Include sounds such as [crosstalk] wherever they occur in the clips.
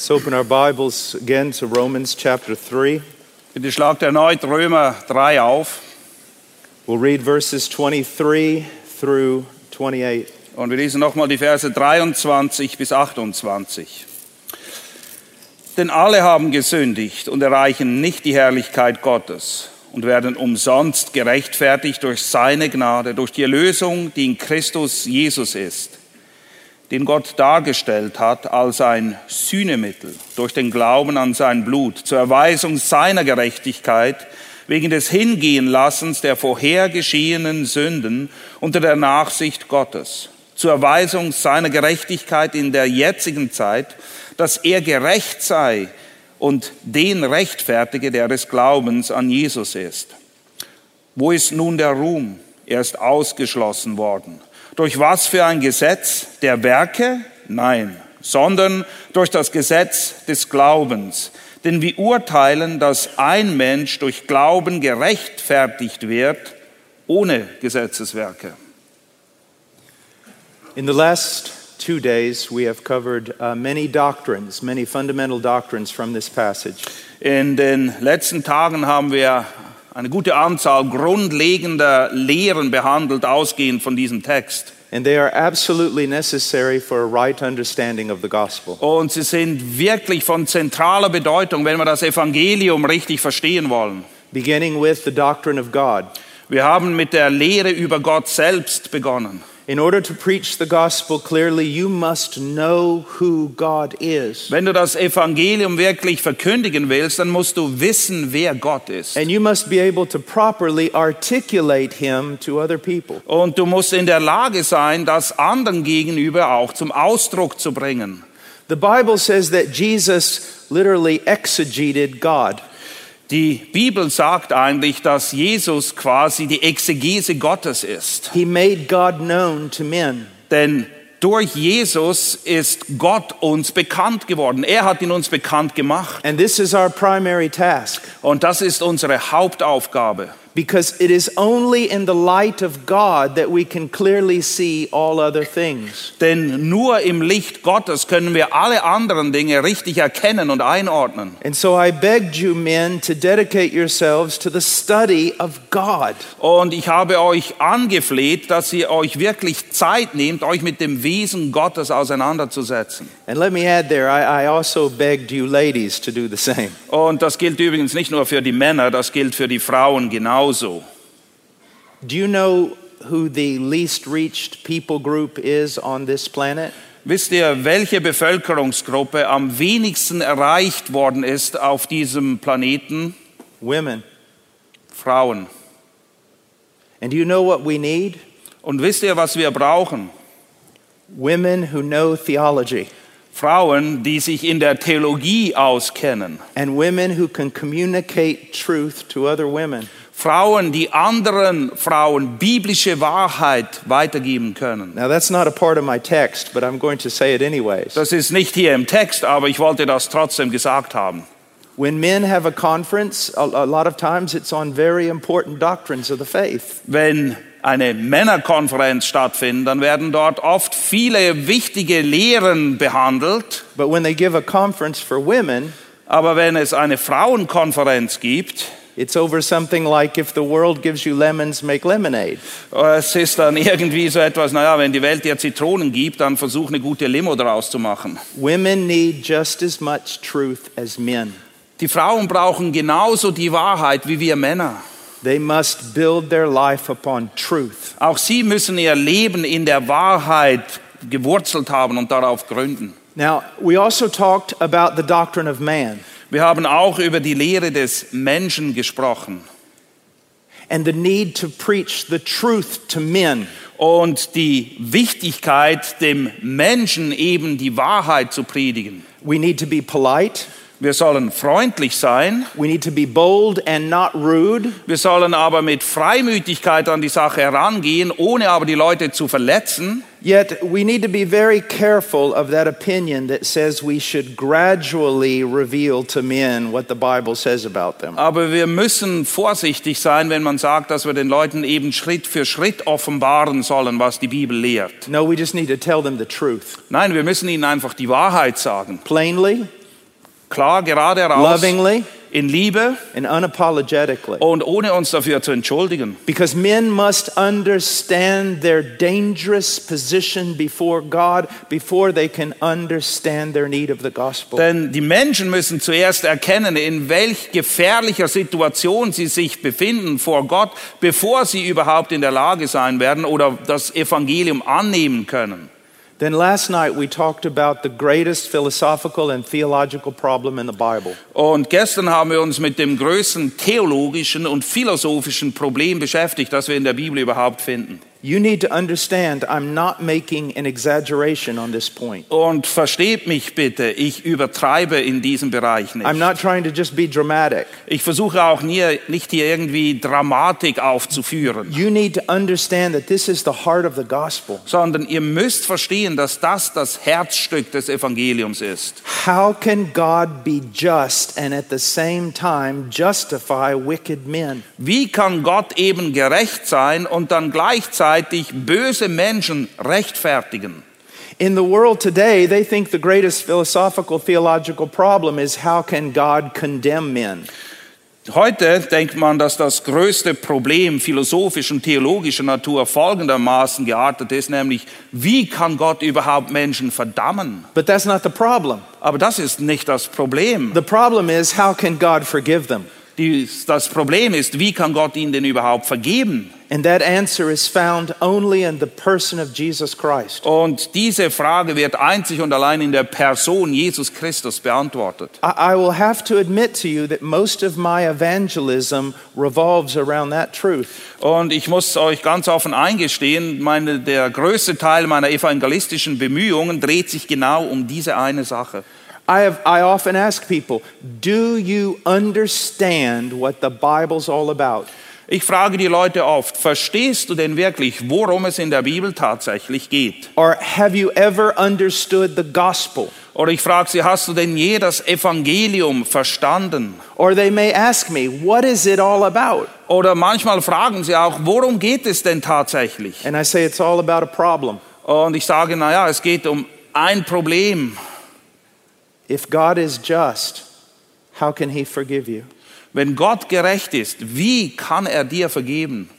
Let's open our Bibles again to Romans chapter 3. Bitte schlagt erneut Römer 3 auf We'll read verses 23 through 28. und wir lesen nochmal die Verse 23 bis 28. Denn alle haben gesündigt und erreichen nicht die Herrlichkeit Gottes und werden umsonst gerechtfertigt durch seine Gnade, durch die Erlösung, die in Christus Jesus ist, den Gott dargestellt hat als ein Sühnemittel durch den Glauben an sein Blut zur Erweisung seiner Gerechtigkeit wegen des Hingehenlassens der vorhergeschehenen Sünden unter der Nachsicht Gottes, zur Erweisung seiner Gerechtigkeit in der jetzigen Zeit, dass er gerecht sei und den rechtfertige, der des Glaubens an Jesus ist. Wo ist nun der Ruhm? Er ist ausgeschlossen worden. Durch was für ein Gesetz? Der Werke? Nein, sondern durch das Gesetz des Glaubens. Denn wir urteilen, dass ein Mensch durch Glauben gerechtfertigt wird, ohne Gesetzeswerke. In the last two days, we have covered uh, many doctrines, many fundamental doctrines from this passage. In den letzten Tagen haben wir eine gute Anzahl grundlegender Lehren behandelt, ausgehend von diesem Text. And they are absolutely necessary for a right understanding of the gospel. Und sie sind wirklich von zentraler Bedeutung, wenn wir das Evangelium richtig verstehen wollen. Beginning with the doctrine of God. Wir haben mit der Lehre über Gott selbst begonnen. In order to preach the gospel clearly, you must know who God is. Wenn du das Evangelium wirklich verkündigen willst, dann musst du wissen, wer Gott ist. And you must be able to properly articulate him to other people. Und du musst in der Lage sein, das anderen gegenüber auch zum Ausdruck zu bringen. The Bible says that Jesus literally exegeted God. Die Bibel sagt eigentlich, dass Jesus quasi die Exegese Gottes ist. He made God known to men. Denn durch Jesus ist Gott uns bekannt geworden. Er hat ihn uns bekannt gemacht. And this is our primary task Und das ist unsere Hauptaufgabe. Because it is only in the light of God that we can clearly see all other things. Denn nur im Licht Gottes können wir alle anderen Dinge richtig erkennen und einordnen. And so I begged you men to dedicate yourselves to the study of God. Und ich habe euch angefleht, dass ihr euch wirklich Zeit nehmt, euch mit dem Wesen Gottes auseinanderzusetzen. And let me add there, I, I also begged you ladies to do the same. Und das gilt übrigens nicht nur für die Männer, das gilt für die Frauen genauso. Do you know who the least reached people group is on this planet? Wisst ihr, welche Bevölkerungsgruppe am wenigsten erreicht worden ist auf diesem Planeten? Women. Frauen. And do you know what we need? Und wisst ihr, was wir brauchen? Women who know theology. Frauen, die sich in der Theologie auskennen. and women who can communicate truth to other women. Frauen, die anderen Frauen biblische Wahrheit weitergeben können. Now, that's not a part of my text, but I'm going to say it anyways. Das ist nicht hier im Text, aber ich wollte das trotzdem gesagt haben. When men have a conference, a, a lot of times it's on very important doctrines of the faith. Wenn eine Männerkonferenz stattfindet, dann werden dort oft viele wichtige Lehren behandelt. But when they give a conference for women, Aber wenn es eine Frauenkonferenz gibt, it's over something like if the world gives you lemons, make lemonade. es ist dann [laughs] irgendwie so etwas, naja, wenn die Welt dir Zitronen gibt, dann versuch eine gute Limo daraus zu machen. Women need just as much truth as men. Die Frauen brauchen genauso die Wahrheit wie wir Männer. They must build their life upon truth. Auch sie müssen ihr Leben in der Wahrheit gewurzelt haben und darauf gründen. Now, we also talked about the doctrine of man Wir haben auch über die Lehre des Menschen gesprochen and the need to preach the truth to men. und die Wichtigkeit, dem Menschen eben die Wahrheit zu predigen. We need to be polite. Wir sollen freundlich sein, We need to be bold and not rude. wir sollen aber mit Freimütigkeit an die Sache herangehen, ohne aber die Leute zu verletzen. Yet, we need to be very careful of that opinion that says we should gradually reveal to men what the Bible says about them. Aber wir müssen vorsichtig sein, wenn man sagt, dass wir den Leuten eben Schritt für Schritt offenbaren sollen, was die Bibel lehrt. No, we just need to tell them the truth. Nein, wir müssen ihnen einfach die Wahrheit sagen. Plainly, Klar, gerade heraus, lovingly, in Liebe and unapologetically. und ohne uns dafür zu entschuldigen. Because men must understand their dangerous position before God before they can understand their need of the gospel. Denn die Menschen müssen zuerst erkennen, in welch gefährlicher Situation sie sich befinden vor Gott, bevor sie überhaupt in der Lage sein werden oder das Evangelium annehmen können. Then last night we talked about the greatest philosophical and theological problem in the Bible. Und gestern haben wir uns mit dem größten theologischen und philosophischen Problem beschäftigt, das wir in der Bibel überhaupt finden. You need to understand I'm not making an exaggeration on this point. Und versteht mich bitte, ich übertreibe in diesem Bereich I'm nicht. not trying to just be dramatic. Ich versuche auch nie, nicht hier irgendwie Dramatik aufzuführen, You need to understand that this is the heart of the gospel. sondern ihr müsst verstehen, dass das das Herzstück des Evangeliums ist. How can God be just and at the same time justify wicked men? Wie kann Gott eben gerecht sein und dann gleichzeitig böse Menschen rechtfertigen? In the world today, they think the greatest philosophical theological problem is how can God condemn men? Heute denkt man, dass das größte Problem philosophischer und theologischer Natur folgendermaßen geartet ist, nämlich wie kann Gott überhaupt Menschen verdammen? But that's not the problem. Aber das ist nicht das Problem. The problem is how can God forgive them? Die, das Problem ist, wie kann Gott ihnen denn überhaupt vergeben? And that answer is found only in the person of Jesus Christ. Und diese Frage wird einzig und allein in der Person Jesus Christus beantwortet. I, I will have to admit to you that most of my evangelism revolves around that truth. Und ich muss euch ganz offen eingestehen, meine, der größte Teil meiner evangelistischen Bemühungen dreht sich genau um diese eine Sache. I, have, I often ask people, do you understand what the Bible's all about? Ich frage die Leute oft, verstehst du denn wirklich, worum es in der Bibel tatsächlich geht? Or have you ever understood the gospel? Oder ich frage sie, hast du denn je das Evangelium verstanden? Or they may ask me, what is it all about? Oder manchmal fragen sie auch, worum geht es denn tatsächlich? And I say, it's all about a problem. Und ich sage, naja, es geht um ein Problem. If God is just, how can He forgive you? Wenn Gott gerecht ist, wie kann er dir vergeben?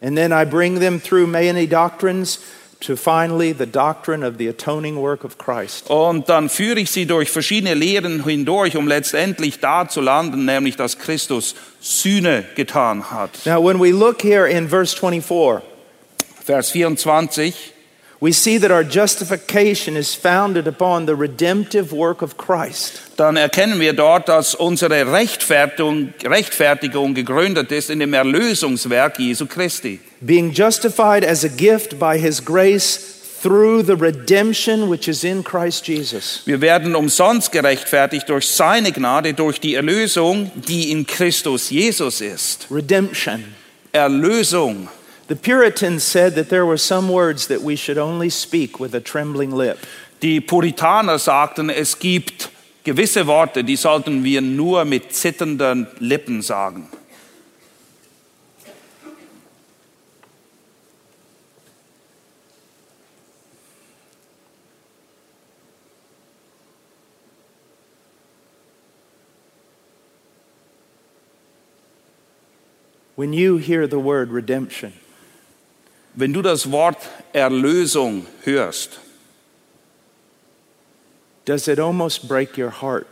And then I bring them through many doctrines to finally the doctrine of the atoning work of Christ. Und dann führe ich sie durch verschiedene Lehren hindurch, um letztendlich da zu landen, nämlich dass Christus Sühne getan hat. Now, when we look here in verse 24, Vers 24. we see that our justification is founded upon the redemptive work of Christ. Dann erkennen wir dort, dass unsere Rechtfertigung, Rechtfertigung gegründet ist in dem Erlösungswerk Jesu Christi. Being justified as a gift by His grace through the redemption which is in Christ Jesus. Wir werden umsonst gerechtfertigt durch seine Gnade, durch die Erlösung, die in Christus Jesus ist. Redemption. Erlösung. The Puritans said that there were some words that we should only speak with a trembling lip. Die Puritaner sagten, es gibt gewisse Worte, die sollten wir nur mit zitternden Lippen sagen. When you hear the word redemption, Wenn du das Wort Erlösung hörst, does it almost break your heart?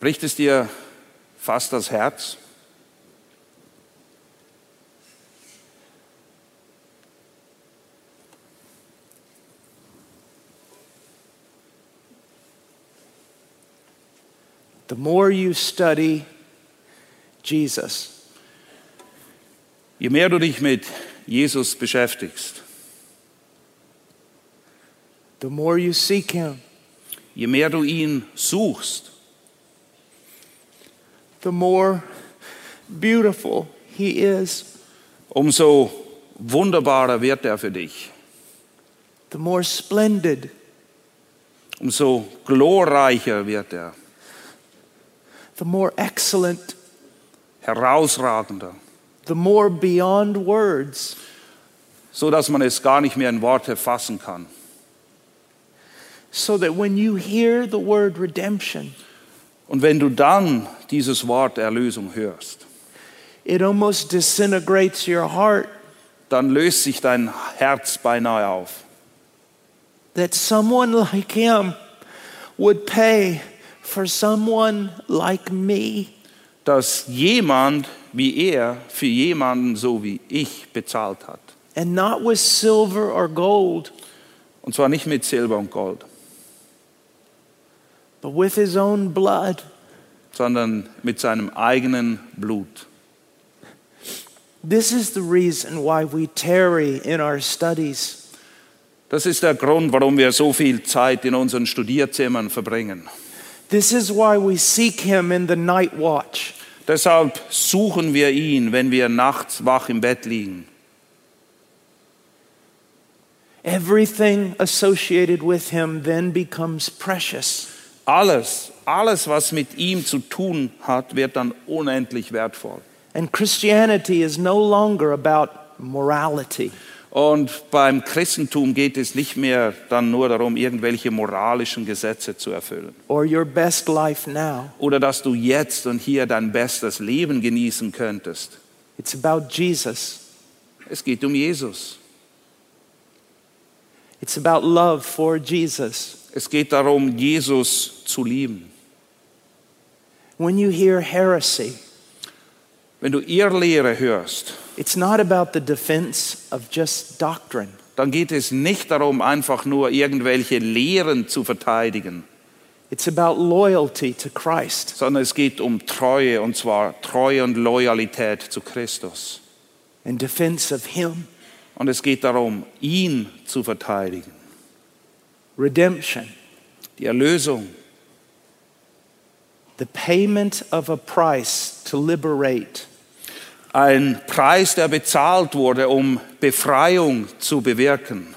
Bricht es dir fast das Herz? The more you study Jesus, Je mehr du dich mit Jesus beschäftigst, the more you seek Him, je mehr du ihn suchst, the more beautiful He is, umso wunderbarer wird er für dich, the more splendid, umso glorreicher wird er, the more excellent, herausragender, the more beyond words. so dass man es gar nicht mehr in Worte fassen kann. So that when you hear the word redemption, Und wenn du dann dieses Wort Erlösung hörst, it almost disintegrates your heart dann löst sich dein Herz beinahe auf. that someone like Him would pay for someone like me. Dass jemand wie er für jemanden so wie ich bezahlt hat. And not with silver or gold, Und zwar nicht mit Silber und Gold, but with His own blood. sondern mit seinem eigenen Blut. This is the reason why we tarry in our studies. Das ist der Grund, warum wir so viel Zeit in unseren Studierzimmern verbringen. This is why we seek Him in the night watch. Deshalb suchen wir ihn, wenn wir nachts wach im Bett liegen. Everything associated with Him then becomes precious. Alles, alles, was mit ihm zu tun hat, wird dann unendlich wertvoll. And Christianity is no longer about morality. Und beim Christentum geht es nicht mehr dann nur darum, irgendwelche moralischen Gesetze zu erfüllen. or your best life now. Oder dass du jetzt und hier dein bestes Leben genießen könntest. It's about Jesus. Es geht um Jesus. It's about love for Jesus. Es geht darum, Jesus zu lieben. When you hear heresy, Wenn du Irrlehre hörst, it's not about the defense of just doctrine. dann geht es nicht darum, einfach nur irgendwelche Lehren zu verteidigen, It's about loyalty to Christ. sondern es geht um Treue, und zwar Treue und Loyalität zu Christus. and defense of Him. Und es geht darum, ihn zu verteidigen. Redemption, Die Erlösung, the payment of a price to liberate. Ein Preis, der bezahlt wurde, um Befreiung zu bewirken.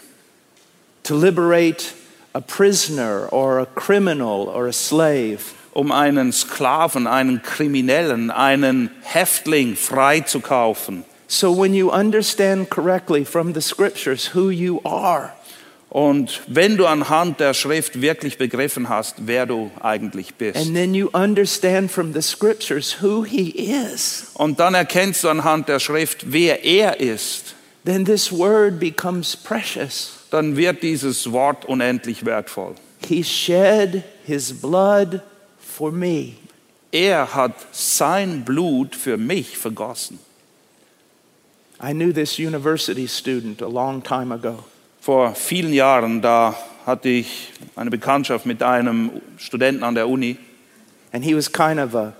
To liberate a prisoner or a criminal or a slave. um einen Sklaven, einen Kriminellen, einen Häftling freizukaufen. So when you understand correctly from the scriptures who you are, Und wenn du anhand der Schrift wirklich begriffen hast, wer du eigentlich bist, and then you understand from the scriptures who He is, und dann erkennst du anhand der Schrift, wer er ist, then this word becomes precious. dann wird dieses Wort unendlich wertvoll. He shed His blood for me. Er hat sein Blut für mich vergossen. I knew this university student a long time ago. Vor vielen Jahren, da hatte ich eine Bekanntschaft mit einem Studenten an der Uni And he was kind of a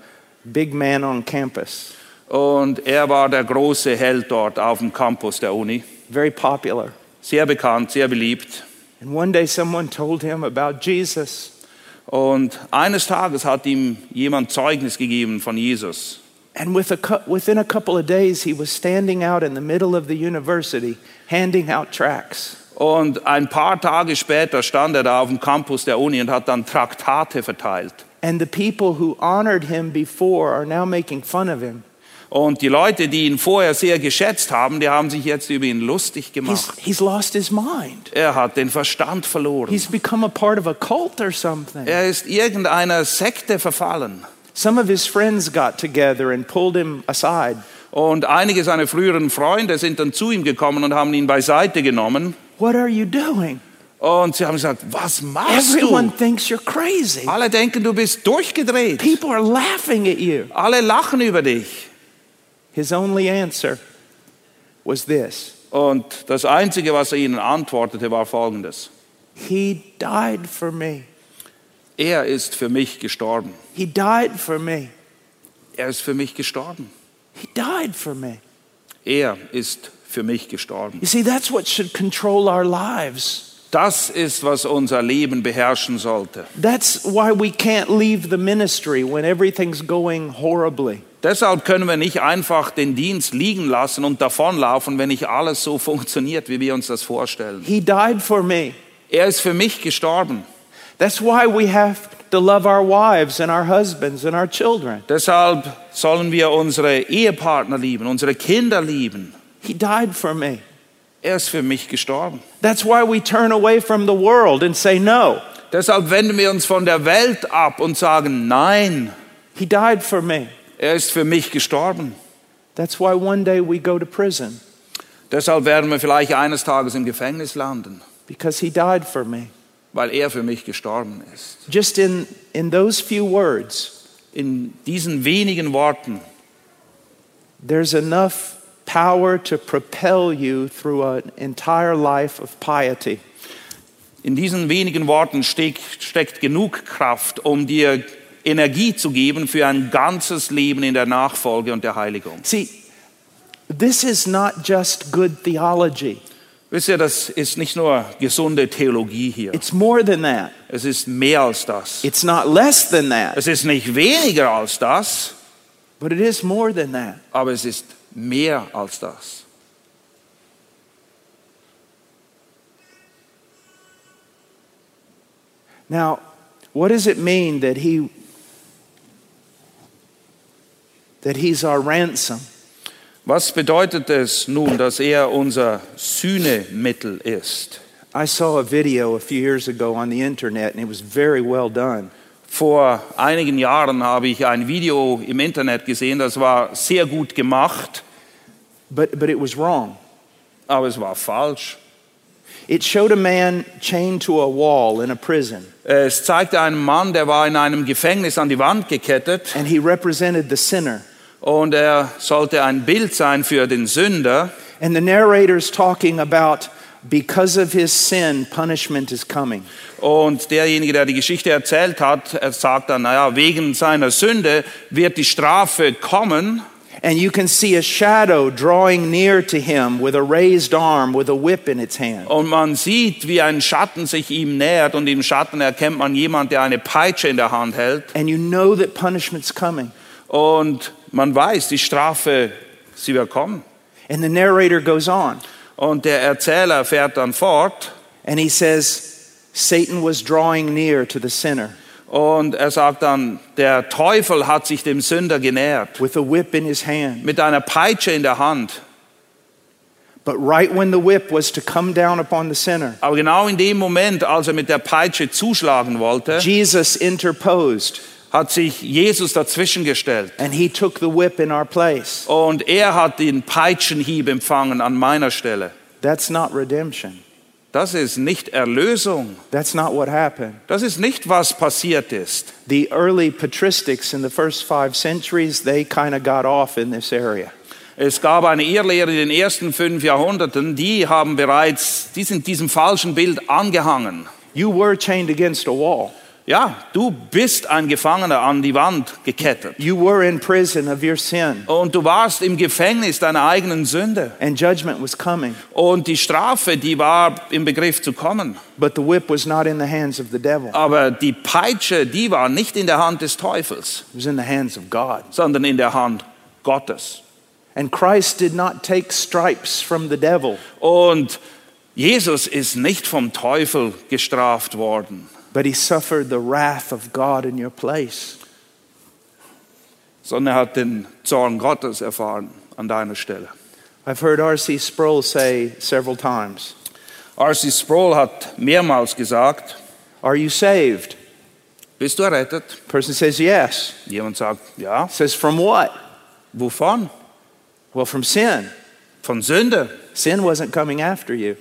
big man on campus, und er war der große Held dort auf dem Campus der Uni. very popular. Sehr bekannt, sehr beliebt. And one day someone told him about Jesus. Und eines Tages hat ihm jemand Zeugnis gegeben von Jesus. And with a within a couple of days, he was standing out in the middle of the university handing out tracts. Und ein paar Tage später stand er da auf dem Campus der Uni und hat dann Traktate verteilt. And the people who honored him before are now making fun of him. Und die Leute, die ihn vorher sehr geschätzt haben, die haben sich jetzt über ihn lustig He's, gemacht. he's lost his mind. Er hat den Verstand verloren. He's become a part of a cult or something. Er ist irgendeiner Sekte verfallen. Some of his friends got together and pulled him aside. Und einige seiner früheren Freunde sind dann zu ihm gekommen und haben ihn beiseite genommen. What are you doing? Und sie haben gesagt, was machst Everyone du? thinks you're crazy. Alle denken, du bist durchgedreht. People are laughing at you. Alle lachen über dich. His only answer was this Und das Einzige, was er ihnen antwortete, war folgendes. He died for me. Er ist für mich gestorben. He died for me. Er ist für mich gestorben. He died for me. Er ist für mich gestorben. You see, that's what should control our lives. Das ist, was unser Leben beherrschen sollte. That's why we can't leave the ministry when everything's going horribly. Deshalb können wir nicht einfach den Dienst liegen lassen und davonlaufen, wenn nicht alles so funktioniert, wie wir uns das vorstellen. He died for me. Er ist für mich gestorben. That's why we have to love our wives and our husbands and our children. Deshalb sollen wir unsere Ehepartner lieben, unsere Kinder lieben. He died for me. Er ist für mich gestorben. That's why we turn away from the world and say no. Deshalb wenden wir uns von der Welt ab und sagen, nein, He died for me. er ist für mich gestorben. That's why one day we go to prison Deshalb werden wir vielleicht eines Tages im Gefängnis landen, because he died for me. weil er für mich gestorben ist. Just in, in those few words, In diesen wenigen Worten there's enough power to propel you through an entire life of piety. In diesen wenigen Worten steckt, steckt genug Kraft, um dir Energie zu geben für ein ganzes Leben in der Nachfolge und der Heiligung. See, this is not just good theology, Wisst ihr, das ist nicht nur gesunde Theologie hier. it's more than that. Es ist mehr als das. It's not less than that, Es ist nicht weniger als das, but it is more than that. aber es ist mehr als das. Now, what does it mean that he that he's our ransom? Was bedeutet es nun, dass er unser Sühnemittel ist? I saw a video a few years ago on the internet and it was very well done. Vor einigen Jahren habe ich ein Video im Internet gesehen, das war sehr gut gemacht, But but it was wrong. aber es war falsch. It showed a man chained to a wall in a prison Es zeigte einen Mann, der war in einem Gefängnis an die Wand gekettet and he represented the sinner. und er sollte ein Bild sein für den Sünder. And the narrator's talking about because of his sin punishment is coming. Und derjenige, der die Geschichte erzählt hat, er sagt dann, naja, wegen seiner Sünde wird die Strafe kommen. And you can see a shadow drawing near to him with a raised arm with a whip in its hand. Und man sieht, wie ein Schatten sich ihm nähert und im Schatten erkennt man jemand, der eine Peitsche in der Hand hält. And you know that punishment's coming. Und man weiß, die Strafe, sie wird kommen. And the narrator goes on Und der Erzähler fährt dann fort and he says, Satan was drawing near to the sinner und er sagt dann, der Teufel hat sich dem Sünder genähert with a whip in his hand. mit einer Peitsche in der Hand. But right when the whip was to come down upon the sinner, Aber genau in dem Moment, als er mit der Peitsche zuschlagen wollte, Jesus interposed hat sich Jesus dazwischen gestellt. and he took the whip in our place. Und er hat den Peitschenhieb empfangen an meiner Stelle. That's not redemption. Das ist nicht Erlösung. That's not what happened. Das ist nicht, was passiert ist. The early patristics in the first five centuries, they kind of got off in this area. Es gab eine Irrlehre in den ersten fünf Jahrhunderten, die haben bereits, die sind diesem falschen Bild angehangen. You were chained against a wall. Ja, du bist ein Gefangener an die Wand gekettet. You were in prison of your sin, Und du warst im Gefängnis deiner eigenen Sünde. and judgment was coming. Und die Strafe, die war im Begriff zu kommen. But the whip was not in the hands of the devil, Aber die Peitsche, die war nicht in der Hand des Teufels, it was in the hands of God. sondern in der Hand Gottes. And Christ did not take stripes from the devil, Und Jesus ist nicht vom Teufel gestraft worden, but he suffered the wrath of God in your place. sondern er hat den Zorn Gottes erfahren an deiner Stelle. I've heard R.C. Sproul say several times R.C. Sproul hat mehrmals gesagt, Are you saved? bist du errettet? Person says yes. Jemand sagt, ja. Says from what? Wovon? Well, from sin. Von Sünde. Sin wasn't coming after you.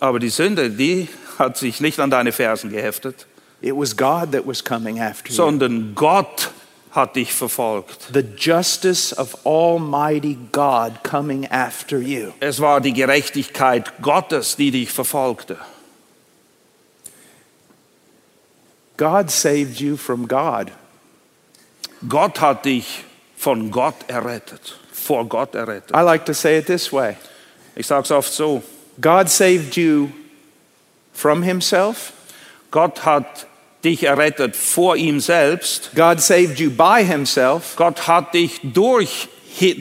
Aber die Sünde, die hat sich nicht an deine Fersen geheftet, It was God that was coming after you. sondern Gott hat dich verfolgt. The justice of Almighty God coming after you. Es war die Gerechtigkeit Gottes, die dich verfolgte. God saved you from God. Gott hat dich von Gott errettet, vor Gott errettet. I like to say it this way Ich sage es oft so, God saved you from Himself, Gott hat dich errettet vor ihm selbst, God saved you by Himself, Gott hat dich durch,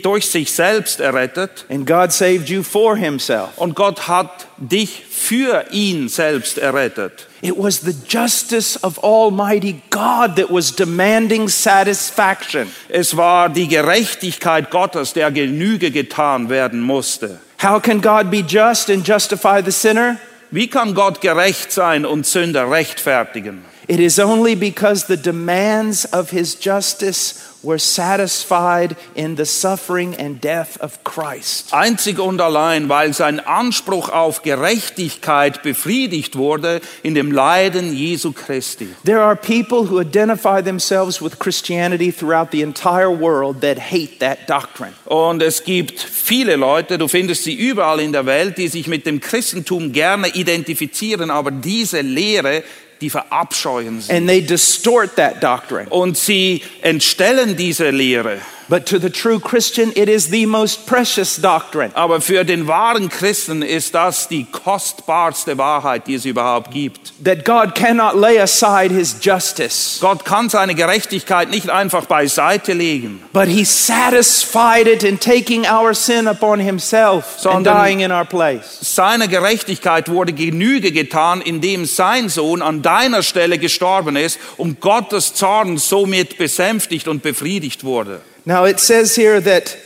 durch sich selbst errettet and God saved you for Himself. und Gott hat dich für ihn selbst errettet. It was the justice of Almighty God that was demanding satisfaction. Es war die Gerechtigkeit Gottes, der Genüge getan werden musste. How can God be just and justify the sinner? Wie kann Gott gerecht sein und Sünder rechtfertigen? It is only because the demands of his justice were satisfied in the suffering and death of Christ. Einzig und allein, weil sein Anspruch auf Gerechtigkeit befriedigt wurde in dem Leiden Jesu Christi. There are people who identify themselves with Christianity throughout the entire world that hate that doctrine. Und es gibt viele Leute, du findest sie überall in der Welt, die sich mit dem Christentum gerne identifizieren, aber diese Lehre, die verabscheuen sie. And they distort that doctrine. Und sie entstellen diese Lehre. But to the true Christian, it is the most precious doctrine. Aber für den wahren Christen ist das die kostbarste Wahrheit, die es überhaupt gibt. That God cannot lay aside his justice, Gott kann seine Gerechtigkeit nicht einfach beiseite legen, but he satisfied it in taking our sin upon himself and dying in our place. Seiner Gerechtigkeit wurde Genüge getan, indem sein Sohn an deiner Stelle gestorben ist und Gottes Zorn somit besänftigt und befriedigt wurde. Now it says here that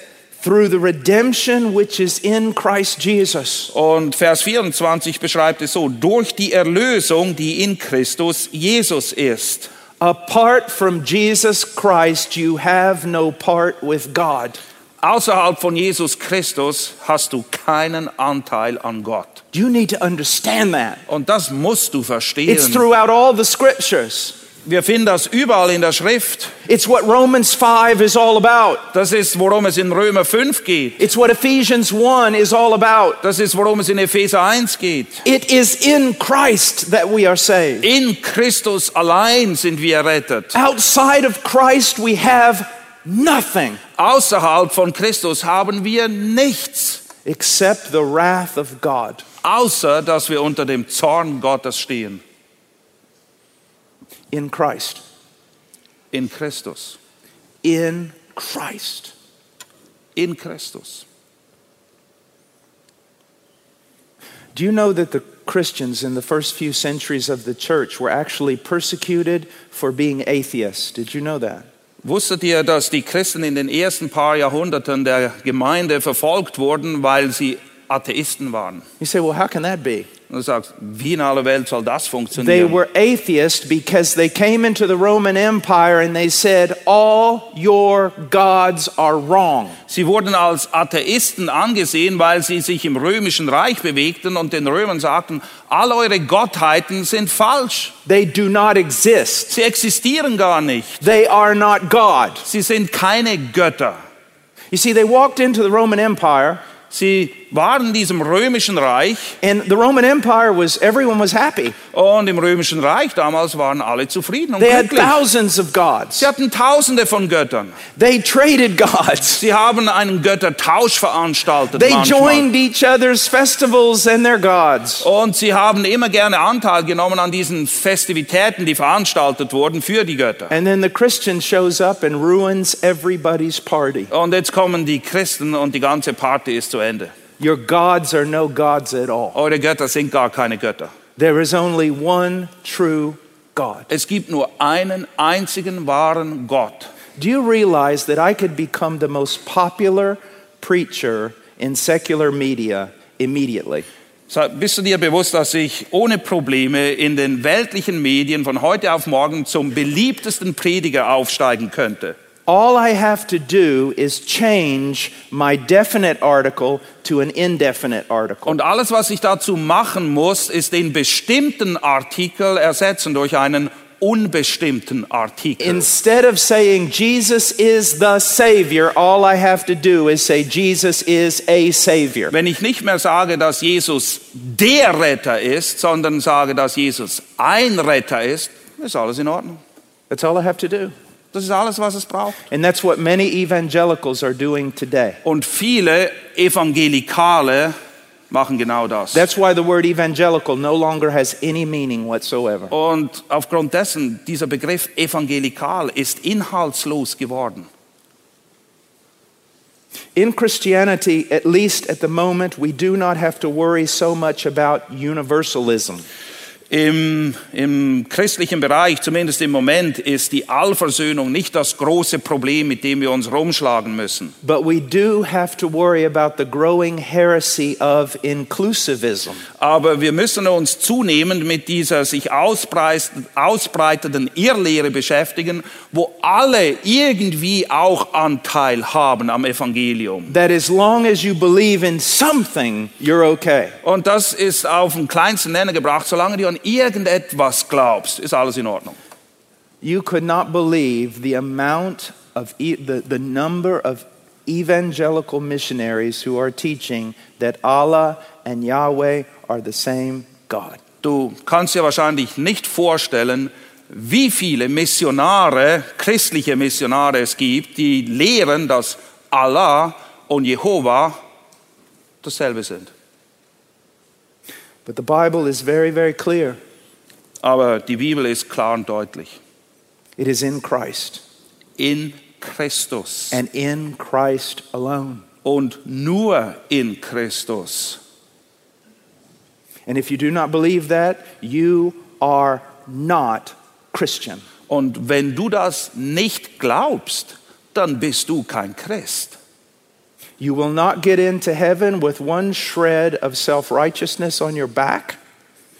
through the redemption which is in Christ Jesus, Und Vers 24 beschreibt es so, durch die Erlösung, die in Christus Jesus ist. apart from Jesus Christ, you have no part with God. Außerhalb von Jesus Christus hast du keinen Anteil an Gott. You need to understand that. Und das musst du verstehen. It's throughout all the scriptures. Wir finden das überall in der Schrift. It's what Romans 5 is all about. Das ist, worum es in Römer 5 geht. It's what Ephesians 1 is all about. Das ist, worum es in Epheser 1 geht. It is in Christ that we are saved. In Christus allein sind wir errettet. Outside of Christ, we have nothing Außerhalb von Christus haben wir nichts, except the wrath of God. außer dass wir unter dem Zorn Gottes stehen. In Christ. In Christos. In Christ. In Christos. Do you know that the Christians in the first few centuries of the church were actually persecuted for being atheists? Did you know that? Wusstet ihr, dass die Christen in den ersten paar Jahrhunderten der Gemeinde verfolgt wurden, weil sie Atheisten waren? You say, well, how can that be? Und du sagst, wie in aller Welt soll das They funktionieren? were atheists because they came into the Roman Empire and they said, all your gods are wrong. Sie wurden als Atheisten angesehen, weil sie sich im römischen Reich bewegten und den Römern sagten, all eure Gottheiten sind falsch. They do not exist. Sie existieren gar nicht. They are not God. Sie sind keine Götter. You see, they walked into the Roman Empire, Sie waren in diesem römischen Reich and the Roman Empire was, everyone was happy. und im römischen Reich damals waren alle zufrieden und They had glücklich. thousands of gods. Sie hatten tausende von Göttern. They traded gods. Sie haben einen Göttertausch veranstaltet They manchmal. joined each other's festivals and their gods. Und sie haben immer gerne Anteil genommen an diesen Festivitäten, die veranstaltet wurden für die Götter. And then the Christian shows up and ruins everybody's party. Und jetzt kommen die Christen und die ganze Party ist zu Ende. Your gods are no gods at all. Eure Götter sind gar keine Götter. There is only one true God. Es gibt nur einen einzigen wahren Gott. Do you realize that I could become the most popular preacher in secular media immediately? So, Bist du dir bewusst, dass ich ohne Probleme in den weltlichen Medien von heute auf morgen zum beliebtesten Prediger aufsteigen könnte? All I have to do is change my definite article to an indefinite article. Und alles, was ich dazu machen muss, ist den bestimmten Artikel ersetzen durch einen unbestimmten Artikel. Instead of saying Jesus is the Savior, all I have to do is say Jesus is a Savior. Wenn ich nicht mehr sage, dass Jesus der Retter ist, sondern sage, dass Jesus ein Retter ist, ist alles in Ordnung. That's all I have to do. Das ist alles, was es braucht. And that's what many evangelicals are doing today. Und viele Evangelikale machen genau das. That's why the word evangelical no longer has any meaning whatsoever. Und aufgrund dessen, dieser Begriff evangelikal ist inhaltslos geworden. In Christianity, at least at the moment, we do not have to worry so much about universalism. Im, Im christlichen Bereich, zumindest im Moment, ist die Allversöhnung nicht das große Problem, mit dem wir uns rumschlagen müssen. But we do have to worry about the growing heresy of inclusivism. Aber wir müssen uns zunehmend mit dieser sich ausbreit- ausbreitenden Irrlehre beschäftigen, wo alle irgendwie auch Anteil haben am Evangelium. That as long as you believe in something, you're okay. Und das ist auf den kleinsten Nenner gebracht. Solange du an irgendetwas glaubst, ist alles in Ordnung. You could not believe the amount of e- the, the number of evangelical missionaries who are teaching that Allah and Yahweh are the same God. Du kannst dir wahrscheinlich nicht vorstellen, wie viele Missionare, christliche Missionare es gibt, die lehren, dass Allah und Jehova dasselbe sind. But the Bible is very, very clear. Aber die Bibel ist klar und deutlich. It is in Christ In Christus and in Christ alone. und nur in Christus. And if you do not believe that, you are not Christian. Und wenn du das nicht glaubst, dann bist du kein Christ. You will not get into heaven with one shred of self righteousness on your back.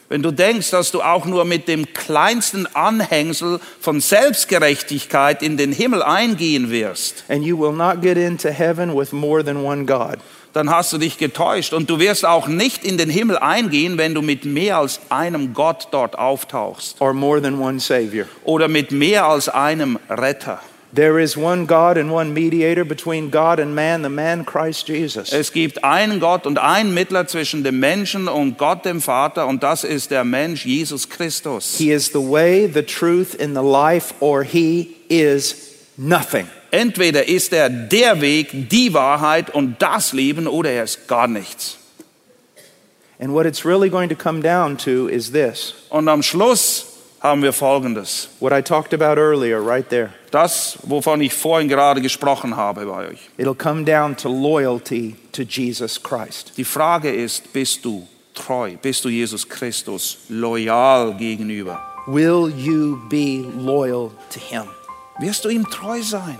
Wenn du denkst, dass du auch nur mit dem kleinsten Anhängsel von Selbstgerechtigkeit in den Himmel eingehen wirst, And you will not get into heaven with more than one God. dann hast du dich getäuscht. Und du wirst auch nicht in den Himmel eingehen, wenn du mit mehr als einem Gott dort auftauchst or more than one Savior. oder mit mehr als einem Retter. There is one God and one mediator between God and man, the man Christ Jesus. Es gibt einen Gott und einen Mittler zwischen dem Menschen und Gott dem Vater und das ist der Mensch Jesus Christus. He is the way, the truth, and the life, or he is nothing. Entweder ist er der Weg, die Wahrheit und das Leben oder er ist gar nichts. And what it's really going to come down to is this Und am Schluss haben wir Folgendes. what I talked about earlier, right there. Das, wovon ich vorhin gerade gesprochen habe bei euch. It'll come down to loyalty to Jesus Christ. Die Frage ist, bist du treu? Bist du Jesus Christus loyal gegenüber? Will you be loyal to him? Wirst du ihm treu sein?